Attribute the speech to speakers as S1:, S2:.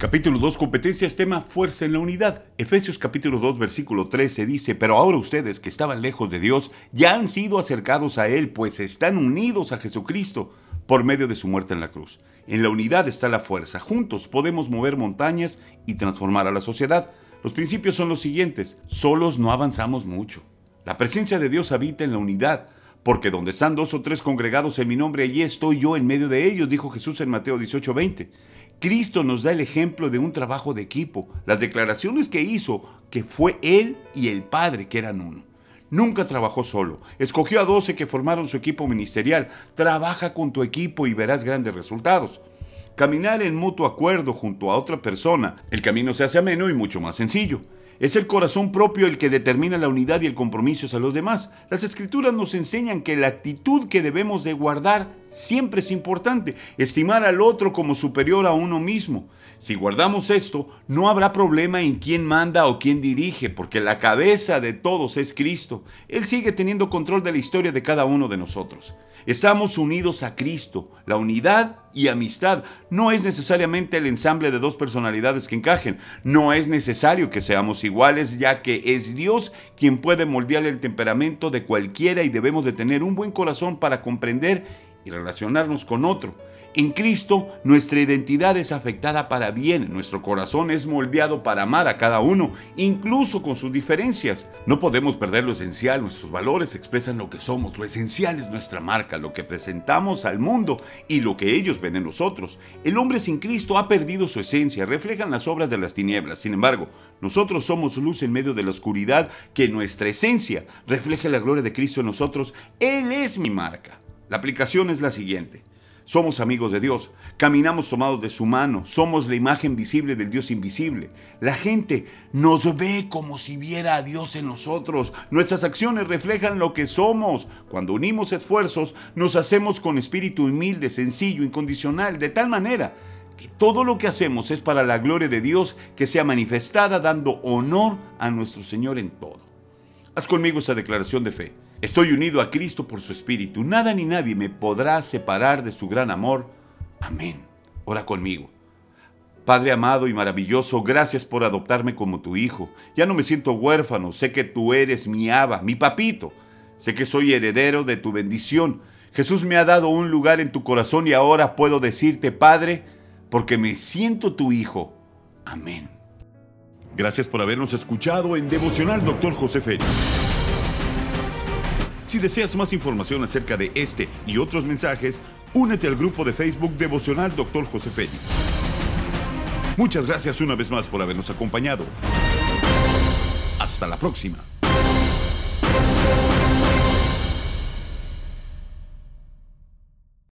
S1: Capítulo 2, competencias, tema fuerza en la unidad. Efesios capítulo 2, versículo 13 dice, pero ahora ustedes que estaban lejos de Dios ya han sido acercados a Él, pues están unidos a Jesucristo por medio de su muerte en la cruz. En la unidad está la fuerza. Juntos podemos mover montañas y transformar a la sociedad. Los principios son los siguientes. Solos no avanzamos mucho. La presencia de Dios habita en la unidad. Porque donde están dos o tres congregados en mi nombre, allí estoy yo en medio de ellos, dijo Jesús en Mateo 18:20. Cristo nos da el ejemplo de un trabajo de equipo, las declaraciones que hizo, que fue Él y el Padre que eran uno. Nunca trabajó solo, escogió a doce que formaron su equipo ministerial. Trabaja con tu equipo y verás grandes resultados. Caminar en mutuo acuerdo junto a otra persona, el camino se hace ameno y mucho más sencillo. Es el corazón propio el que determina la unidad y el compromiso a los demás. Las escrituras nos enseñan que la actitud que debemos de guardar siempre es importante. Estimar al otro como superior a uno mismo. Si guardamos esto, no habrá problema en quién manda o quién dirige, porque la cabeza de todos es Cristo. Él sigue teniendo control de la historia de cada uno de nosotros. Estamos unidos a Cristo. La unidad y amistad no es necesariamente el ensamble de dos personalidades que encajen. No es necesario que seamos iguales, ya que es Dios quien puede moldear el temperamento de cualquiera y debemos de tener un buen corazón para comprender y relacionarnos con otro. En Cristo nuestra identidad es afectada para bien, nuestro corazón es moldeado para amar a cada uno, incluso con sus diferencias. No podemos perder lo esencial, nuestros valores expresan lo que somos, lo esencial es nuestra marca, lo que presentamos al mundo y lo que ellos ven en nosotros. El hombre sin Cristo ha perdido su esencia, reflejan las obras de las tinieblas. Sin embargo, nosotros somos luz en medio de la oscuridad, que nuestra esencia refleja la gloria de Cristo en nosotros. Él es mi marca. La aplicación es la siguiente. Somos amigos de Dios, caminamos tomados de su mano, somos la imagen visible del Dios invisible. La gente nos ve como si viera a Dios en nosotros. Nuestras acciones reflejan lo que somos. Cuando unimos esfuerzos, nos hacemos con espíritu humilde, sencillo, incondicional, de tal manera que todo lo que hacemos es para la gloria de Dios que sea manifestada dando honor a nuestro Señor en todo. Haz conmigo esa declaración de fe. Estoy unido a Cristo por su Espíritu. Nada ni nadie me podrá separar de su gran amor. Amén. Ora conmigo. Padre amado y maravilloso, gracias por adoptarme como tu hijo. Ya no me siento huérfano, sé que tú eres mi aba, mi papito. Sé que soy heredero de tu bendición. Jesús me ha dado un lugar en tu corazón y ahora puedo decirte, Padre, porque me siento tu hijo. Amén. Gracias por habernos escuchado en Devocional Doctor José Félix. Si deseas más información acerca de este y otros mensajes, únete al grupo de Facebook Devocional Dr. José Félix. Muchas gracias una vez más por habernos acompañado. Hasta la próxima.